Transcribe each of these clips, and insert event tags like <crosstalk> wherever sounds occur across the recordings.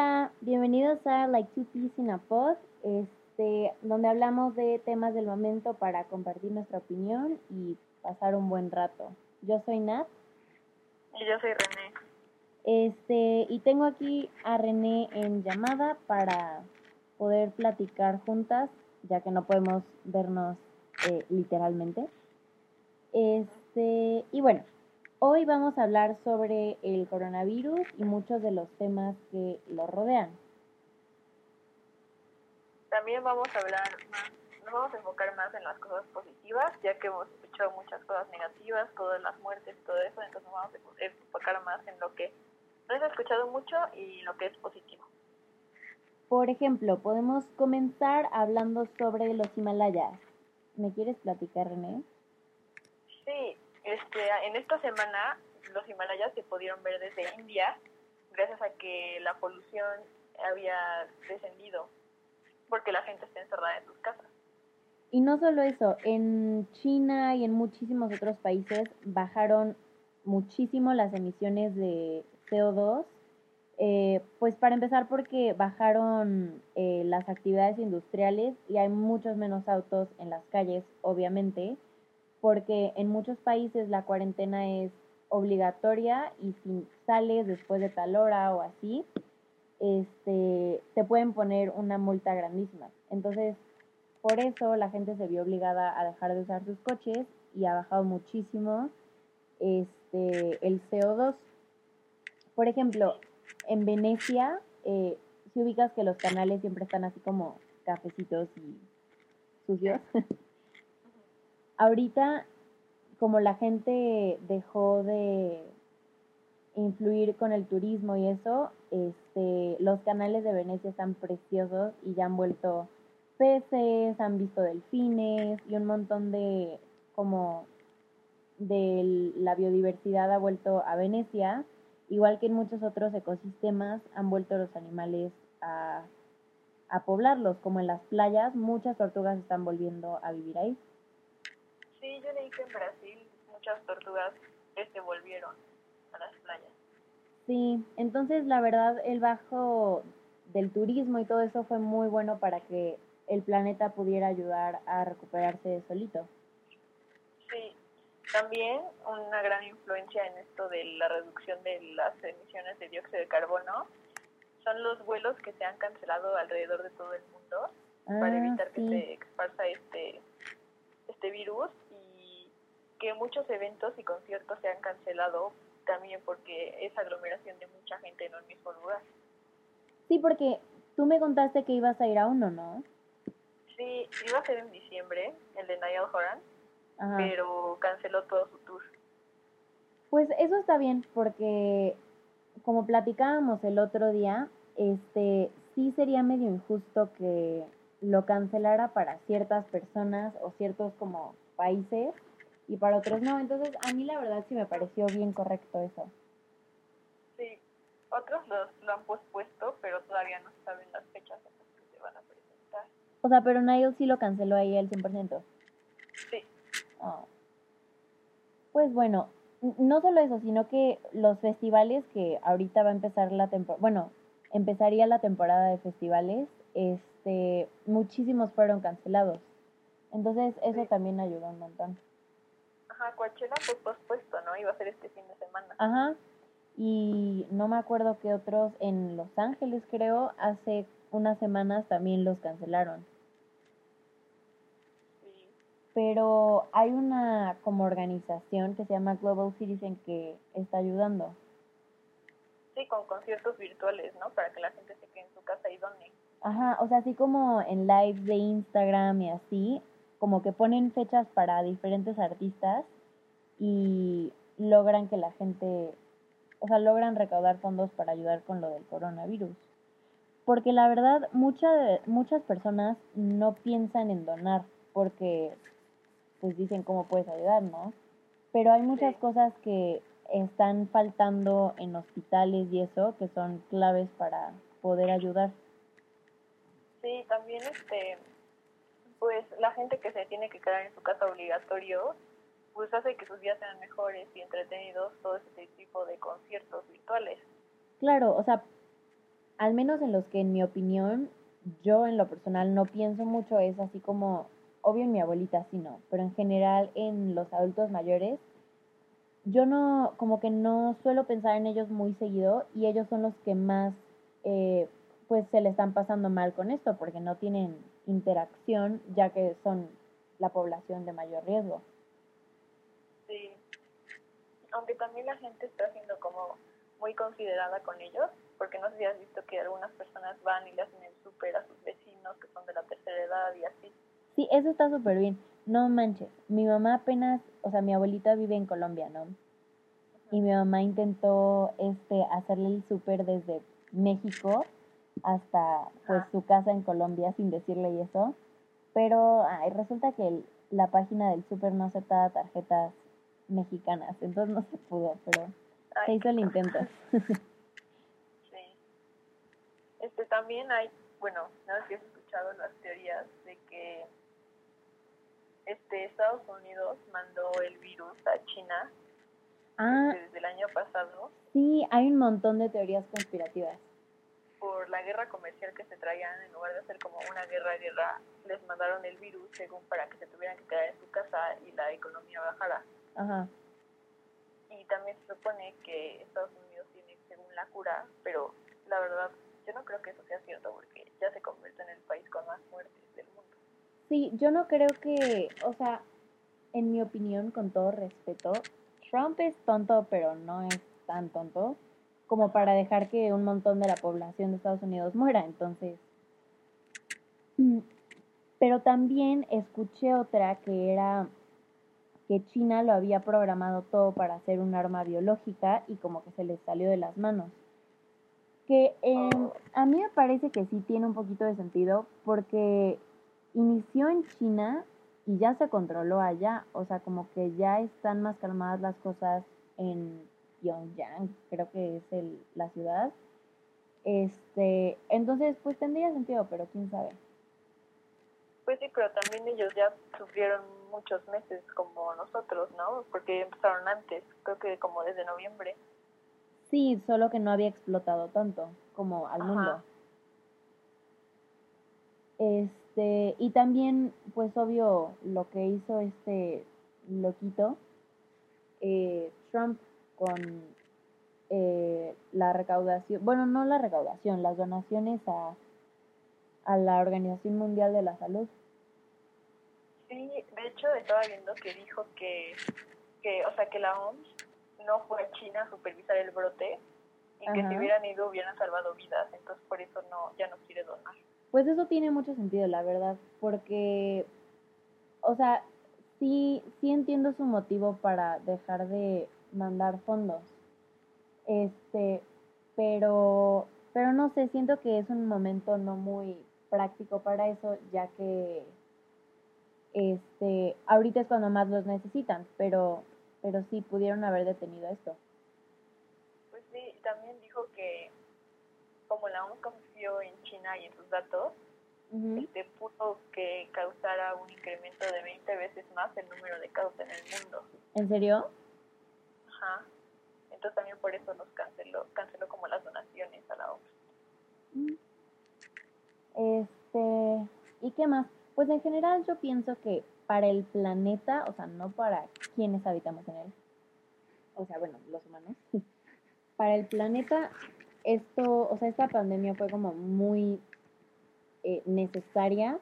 Hola, bienvenidos a Like Two Peas in a Pod, este, donde hablamos de temas del momento para compartir nuestra opinión y pasar un buen rato. Yo soy Nat. Y yo soy René. Este, y tengo aquí a René en llamada para poder platicar juntas, ya que no podemos vernos eh, literalmente. Este, y bueno, hoy vamos a hablar sobre el coronavirus y muchos de los temas que lo rodean. También vamos a hablar más, nos vamos a enfocar más en las cosas positivas, ya que hemos escuchado muchas cosas negativas, todas las muertes, todo eso, entonces nos vamos a enfocar más en lo que no ha escuchado mucho y lo que es positivo. Por ejemplo, podemos comenzar hablando sobre los Himalayas. ¿Me quieres platicar, René? Sí, este, en esta semana los Himalayas se pudieron ver desde India gracias a que la polución había descendido porque la gente está encerrada en sus casas. Y no solo eso, en China y en muchísimos otros países bajaron muchísimo las emisiones de CO2, eh, pues para empezar porque bajaron eh, las actividades industriales y hay muchos menos autos en las calles, obviamente, porque en muchos países la cuarentena es obligatoria y si sales después de tal hora o así, este, te pueden poner una multa grandísima. Entonces, por eso la gente se vio obligada a dejar de usar sus coches y ha bajado muchísimo este, el CO2. Por ejemplo, en Venecia, eh, si ubicas que los canales siempre están así como cafecitos y sucios. <laughs> Ahorita, como la gente dejó de influir con el turismo y eso, este, los canales de Venecia están preciosos y ya han vuelto peces, han visto delfines y un montón de como de la biodiversidad ha vuelto a Venecia, igual que en muchos otros ecosistemas han vuelto los animales a, a poblarlos, como en las playas, muchas tortugas están volviendo a vivir ahí. Sí, yo leí que en Brasil muchas tortugas este volvieron a las playas. Sí, entonces la verdad el bajo del turismo y todo eso fue muy bueno para que el planeta pudiera ayudar a recuperarse solito. Sí, también una gran influencia en esto de la reducción de las emisiones de dióxido de carbono son los vuelos que se han cancelado alrededor de todo el mundo para Ah, evitar que se esparza este este virus que muchos eventos y conciertos se han cancelado también porque es aglomeración de mucha gente en un mismo lugar. Sí, porque tú me contaste que ibas a ir a uno, ¿no? Sí, iba a ser en diciembre, el de Niall Horan, Ajá. pero canceló todo su tour. Pues eso está bien porque como platicábamos el otro día, este sí sería medio injusto que lo cancelara para ciertas personas o ciertos como países y para otros no. Entonces, a mí la verdad sí me pareció bien correcto eso. Sí, otros los, lo han pospuesto, pero todavía no saben las fechas en las que se van a presentar. O sea, pero Niall sí lo canceló ahí al 100%. Sí, Oh. Pues bueno, no solo eso, sino que los festivales que ahorita va a empezar la temporada, bueno, empezaría la temporada de festivales, este, muchísimos fueron cancelados. Entonces eso Sí. también ayudó un montón. Ajá, Coachella fue pospuesto, ¿no? Iba a ser este fin de semana. Ajá. Y no me acuerdo qué otros en Los Ángeles, creo, hace unas semanas también los cancelaron. Sí, Pero hay una como organización que se llama Global Citizen que está ayudando. sí, con conciertos virtuales, ¿no? Para que la gente se quede en su casa y done. Ajá, o sea, así como en lives de Instagram y así, como que ponen fechas para diferentes artistas y logran que la gente, o sea, logran recaudar fondos para ayudar con lo del coronavirus. Porque la verdad, mucha de- muchas personas no piensan en donar porque pues dicen cómo puedes ayudar, ¿no? Pero hay muchas Sí. cosas que están faltando en hospitales y eso que son claves para poder ayudar. Sí, también este, pues la gente que se tiene que quedar en su casa obligatorio, pues hace que sus días sean mejores y entretenidos todo este tipo de conciertos virtuales. Claro, o sea, al menos en los que en mi opinión, yo en lo personal no pienso mucho, es así como, obvio en mi abuelita sí no, pero en general en los adultos mayores, yo no, como que no suelo pensar en ellos muy seguido y ellos son los que más, eh, pues se le están pasando mal con esto, porque no tienen interacción, ya que son la población de mayor riesgo. Sí, aunque también la gente está siendo como muy considerada con ellos, porque no sé si has visto que algunas personas van y le hacen el súper a sus vecinos que son de la tercera edad y así. Sí, eso está súper bien. No manches, mi mamá apenas, o sea, mi abuelita vive en Colombia, ¿no? Y mi mamá intentó este hacerle el súper desde México hasta pues su casa en Colombia sin decirle y eso. Pero ay, resulta que la página del súper no aceptaba tarjetas mexicanas, entonces no se pudo, pero se hizo el intento. <laughs> sí. Este también hay, bueno, no sé si has escuchado las teorías de que este Estados Unidos mandó el virus a China ah, desde el año pasado. Sí, hay un montón de teorías conspirativas. Por la guerra comercial que se traían, en lugar de hacer como una guerra, guerra, les mandaron el virus según para que se tuvieran que quedar en su casa y la economía bajara. Ajá. Y también se supone que Estados Unidos tiene según la cura, pero la verdad yo no creo que eso sea cierto porque ya se convierte en el país con más muertes del mundo. Sí, yo no creo que, o sea, en mi opinión, con todo respeto, Trump es tonto, pero no es tan tonto como para dejar que un montón de la población de Estados Unidos muera. Entonces, pero también escuché otra que era que China lo había programado todo para hacer un arma biológica y como que se les salió de las manos. Que a mí me parece que sí tiene un poquito de sentido porque inició en China y ya se controló allá, o sea, como que ya están más calmadas las cosas en Pyongyang, creo que es el, la ciudad. Este, entonces, pues tendría sentido, pero quién sabe. Pues sí, pero también ellos ya sufrieron muchos meses como nosotros, ¿no? Porque empezaron antes, creo que como desde noviembre. Sí, solo que no había explotado tanto como al mundo. Este, y también, pues obvio, lo que hizo este loquito, eh, Trump con eh, la recaudación, bueno, no la recaudación, las donaciones a, a la Organización Mundial de la Salud. Sí, de hecho estaba viendo que dijo que, que o sea, que la OMS no fue a China a supervisar el brote y que si hubieran ido hubieran salvado vidas, entonces por eso no ya no quiere donar. Pues eso tiene mucho sentido, la verdad, porque, o sea, sí, sí entiendo su motivo para dejar de mandar fondos, este, pero, pero no sé, siento que es un momento no muy práctico para eso, ya que este, ahorita es cuando más los necesitan, pero, pero sí pudieron haber detenido esto. Pues sí, también dijo que como la OMS confió en China y en sus datos, este, pudo que causara un incremento de 20 veces más el número de casos en el mundo. ¿En serio? Ajá. Entonces también por eso los canceló, canceló como las donaciones a la OMS. Mm. Este, ¿y qué más? Pues en general yo pienso que para el planeta, o sea, no para quienes habitamos en él, o sea, bueno, los humanos, <laughs> para el planeta esto, o sea, esta pandemia fue como muy eh, necesaria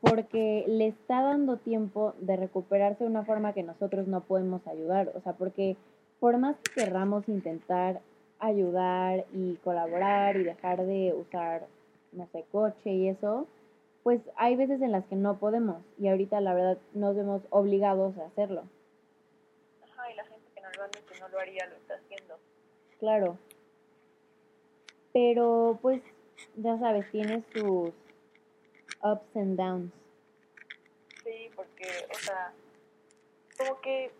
porque le está dando tiempo de recuperarse de una forma que nosotros no podemos ayudar, o sea, porque por más que querramos intentar ayudar y colaborar y dejar de usar, no sé, coche y eso, pues hay veces en las que no podemos y ahorita la verdad nos vemos obligados a hacerlo. Ajá, y la gente que normalmente no lo haría lo está haciendo. Claro. Pero pues ya sabes, tiene sus ups and downs. Sí, porque, o sea, como que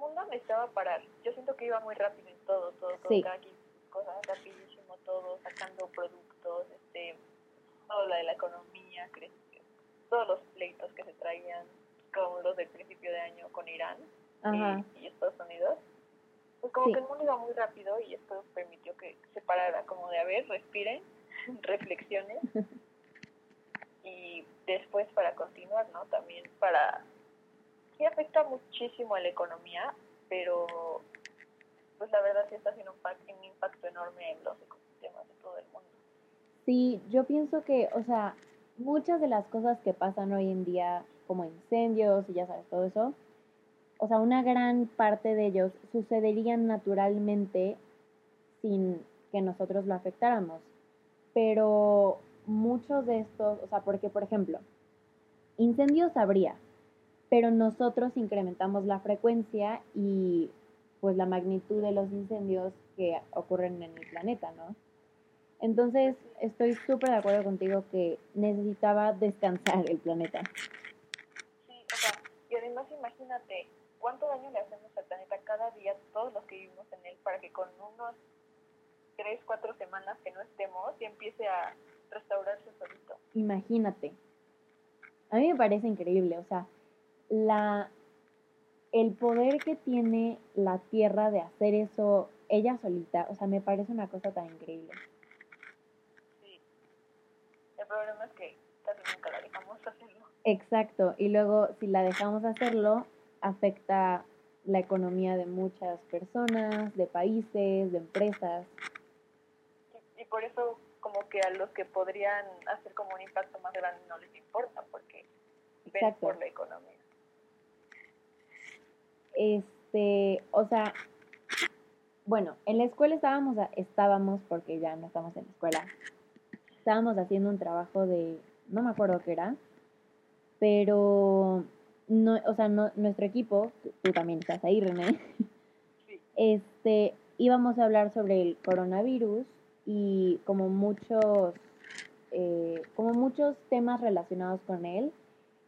mundo necesitaba parar. Yo siento que iba muy rápido en todo, todo, todo, sí. cada quien cosas rapidísimo, todo, sacando productos, este, todo lo de la economía, todos los pleitos que se traían, como los del principio de año con Irán y, y, Estados Unidos. pues como que el mundo iba muy rápido y esto permitió que se parara, como de a ver, respiren, <laughs> reflexiones <laughs> y después para continuar, ¿no? También para... Sí afecta muchísimo a la economía, pero pues la verdad sí está haciendo un, un impacto enorme en los ecosistemas de todo el mundo. Sí, yo pienso que, o sea, muchas de las cosas que pasan hoy en día, como incendios y ya sabes, todo eso, o sea, una gran parte de ellos sucederían naturalmente sin que nosotros lo afectáramos. Pero muchos de estos, o sea, porque por ejemplo, incendios habría, pero nosotros incrementamos la frecuencia y pues la magnitud de los incendios que ocurren en el planeta, ¿no? Entonces, estoy súper de acuerdo contigo que necesitaba descansar el planeta. Sí, o sea, y además imagínate cuánto daño le hacemos al planeta cada día, todos los que vivimos en él, para que con unos tres, cuatro semanas que no estemos y empiece a restaurarse solito. Imagínate. A mí me parece increíble, o sea, la el poder que tiene la Tierra de hacer eso ella solita, o sea, me parece una cosa tan increíble. Sí. El problema es que casi nunca la dejamos hacerlo. Exacto, y luego si la dejamos hacerlo, afecta la economía de muchas personas, de países, de empresas. Y, por eso como que a los que podrían hacer como un impacto más grande no les importa porque ven por la economía. Este, o sea, bueno, en la escuela estábamos, estábamos, porque ya no estamos en la escuela, estábamos haciendo un trabajo de, no me acuerdo qué era, pero no, o sea, no, nuestro equipo, tú, también estás ahí, René, <laughs> este, íbamos a hablar sobre el coronavirus y como muchos, eh, como muchos temas relacionados con él,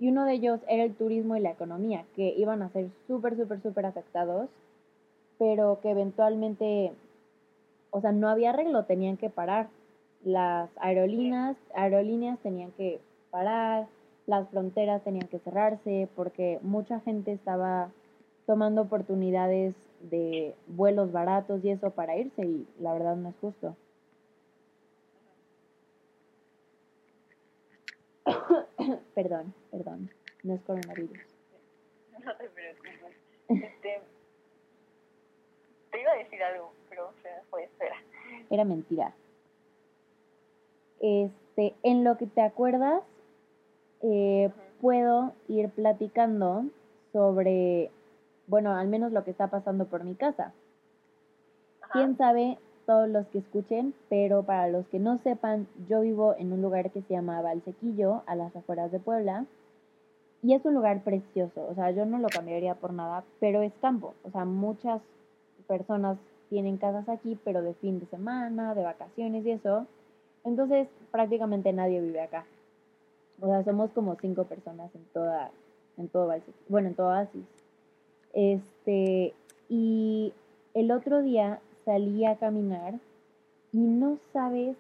y uno de ellos era el turismo y la economía, que iban a ser súper, súper, súper afectados, pero que eventualmente, o sea, no había arreglo, tenían que parar. Las aerolíneas, aerolíneas tenían que parar, las fronteras tenían que cerrarse porque mucha gente estaba tomando oportunidades de vuelos baratos y eso para irse y la verdad no es justo. <coughs> perdón, perdón, no es coronavirus. No te preocupes. Este, te iba a decir algo, pero se me fue, espera. Era mentira. Este, en lo que te acuerdas, eh, puedo ir platicando sobre, bueno, al menos lo que está pasando por mi casa. Quién sabe todos los que escuchen, pero para los que no sepan, yo vivo en un lugar que se llama Valsequillo, a las afueras de Puebla, y es un lugar precioso, o sea, yo no lo cambiaría por nada, pero es campo, o sea, muchas personas tienen casas aquí, pero de fin de semana, de vacaciones y eso, entonces prácticamente nadie vive acá. O sea, somos como cinco personas en toda, en todo Valsequillo, bueno, en todo Asis. Este, y el otro día salí a caminar y no sabes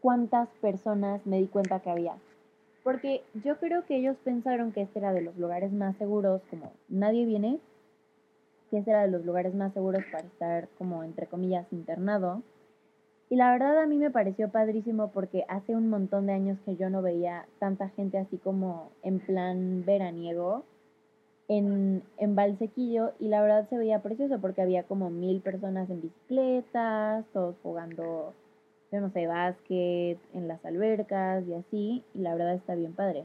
cuántas personas me di cuenta que había. Porque yo creo que ellos pensaron que este era de los lugares más seguros, como nadie viene, que este era de los lugares más seguros para estar como entre comillas internado. Y la verdad a mí me pareció padrísimo porque hace un montón de años que yo no veía tanta gente así como en plan veraniego en, en Valsequillo y la verdad se veía precioso porque había como mil personas en bicicletas, todos jugando, yo no sé, básquet, en las albercas y así, y la verdad está bien padre.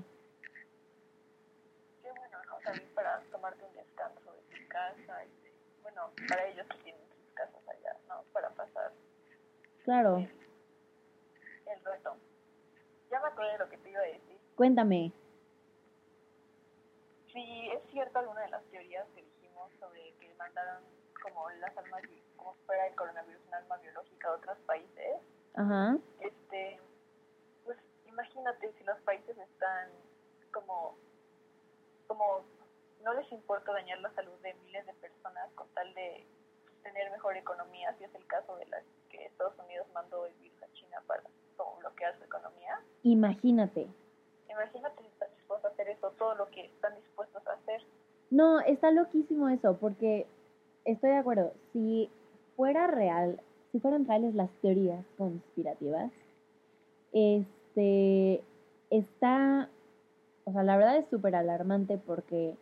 Qué bueno, ¿no? También para tomarte un descanso de tu casa y, bueno, para ellos que tienen sus casas allá, ¿no? Para pasar. Claro. El, el reto. Ya me acuerdo de lo que te iba a decir. Cuéntame. Sí, es cierto alguna de las teorías que dijimos sobre que mandaron como las armas, como fuera el coronavirus, un arma biológica a otros países. Ajá. Este, pues imagínate si los países están como, como no les importa dañar la salud de miles de personas con tal de tener mejor economía, si es el caso de las que Estados Unidos mandó el virus a China para como bloquear su economía. Imagínate. Imagínate todo lo que están dispuestos a hacer. No, está loquísimo eso, porque estoy de acuerdo. Si fuera real, si fueran reales las teorías conspirativas, este está, o sea, la verdad es súper alarmante porque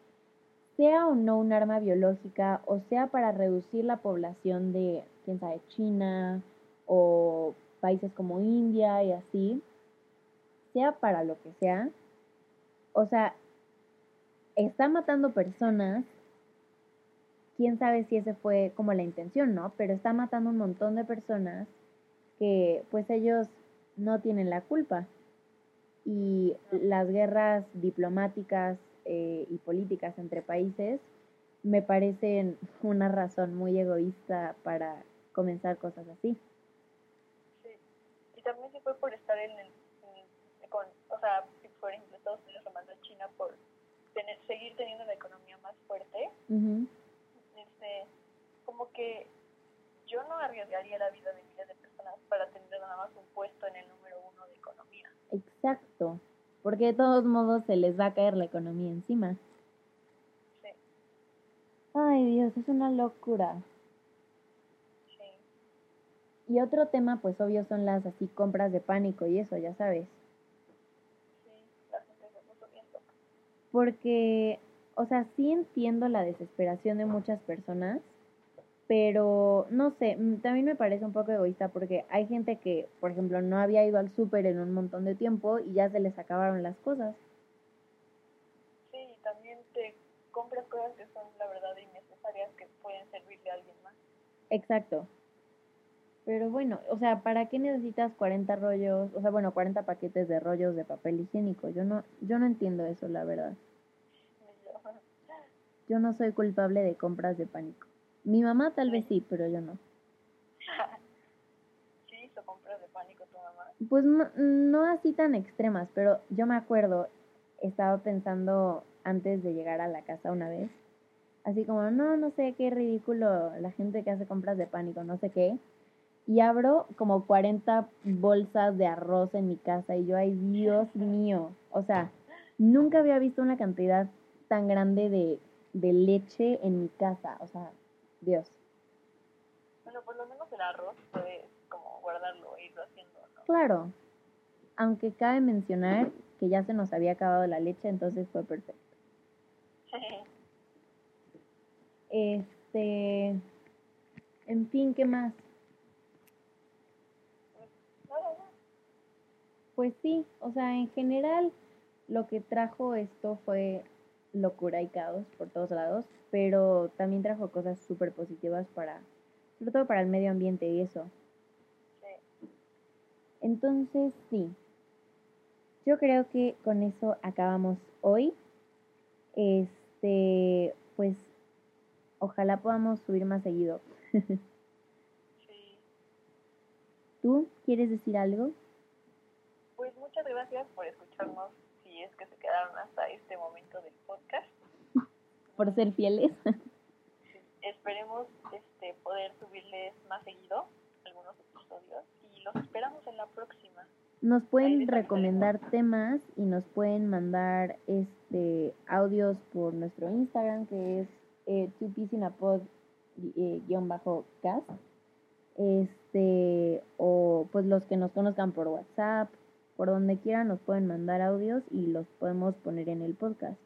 sea o no un arma biológica o sea para reducir la población de, quién sabe, China o países como India y así, sea para lo que sea, o sea, está matando personas, quién sabe si ese fue como la intención, ¿no? Pero está matando un montón de personas que pues ellos no tienen la culpa. Y las guerras diplomáticas eh, y políticas entre países me parecen una razón muy egoísta para comenzar cosas así. Sí. Y también se fue por estar en el, con, o sea, por ejemplo Estados Unidos mandó a China por tener, seguir teniendo la economía más fuerte, este, como que yo no arriesgaría la vida de miles de personas para tener nada más un puesto en el número uno de economía. Exacto, porque de todos modos se les va a caer la economía encima. Sí. Ay Dios, es una locura. Sí. Y otro tema, pues obvio, son las así compras de pánico y eso, ya sabes. Porque, o sea, sí entiendo la desesperación de muchas personas, pero no sé, mm, también me parece un poco egoísta porque hay gente que, por ejemplo, no había ido al súper en un montón de tiempo y ya se les acabaron las cosas. Sí, también te compras cosas que son la verdad innecesarias que pueden servirle a alguien más. Exacto. Pero bueno, o sea, ¿para qué necesitas 40 rollos, o sea, bueno, 40 paquetes de rollos de papel higiénico? Yo no yo no entiendo eso, la verdad. Yo no soy culpable de compras de pánico. Mi mamá tal vez sí, pero yo no. <laughs> ¿Sí hizo compras de pánico tu mamá? Pues no, no así tan extremas, pero yo me acuerdo, estaba pensando antes de llegar a la casa una vez, así como, no, no sé, qué ridículo la gente que hace compras de pánico, no sé qué y abro como 40 bolsas de arroz en mi casa y yo, ay Dios mío, o sea, nunca había visto una cantidad tan grande de, de leche en mi casa, o sea, Dios. Bueno, por lo menos el arroz puedes como guardarlo e irlo haciendo, ¿no? Claro, aunque cabe mencionar que ya se nos había acabado la leche, entonces fue perfecto. <laughs> este, en fin, ¿qué más? Pues sí, o sea, en general lo que trajo esto fue locura y caos por todos lados, pero también trajo cosas súper positivas para, sobre todo para el medio ambiente y eso. Sí. Entonces, sí, yo creo que con eso acabamos hoy. Este, pues, ojalá podamos subir más seguido. <laughs> sí. ¿Tú quieres decir algo? Muchas gracias por escucharnos, si es que se quedaron hasta este momento del podcast. Por ser fieles. <laughs> Esperemos este, poder subirles más seguido algunos episodios y los esperamos en la próxima. Nos pueden recomendar temas y nos pueden mandar este audios por nuestro Instagram que es eh, eh bajo cast este o pues los que nos conozcan por WhatsApp por donde quieran nos pueden mandar audios y los podemos poner en el podcast.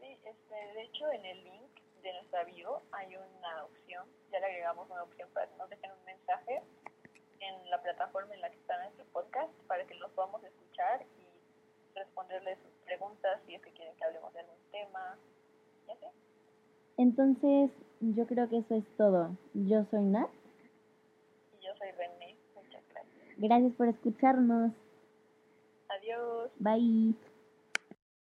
Sí, este, de hecho en el link de nuestra bio hay una opción, ya le agregamos una opción para que nos dejen un mensaje en la plataforma en la que está nuestro podcast para que los podamos escuchar y responderles sus preguntas si es que quieren que hablemos de algún tema y así. Entonces, yo creo que eso es todo. Yo soy Nat. Y yo soy René. Gracias por escucharnos. Adiós. Bye.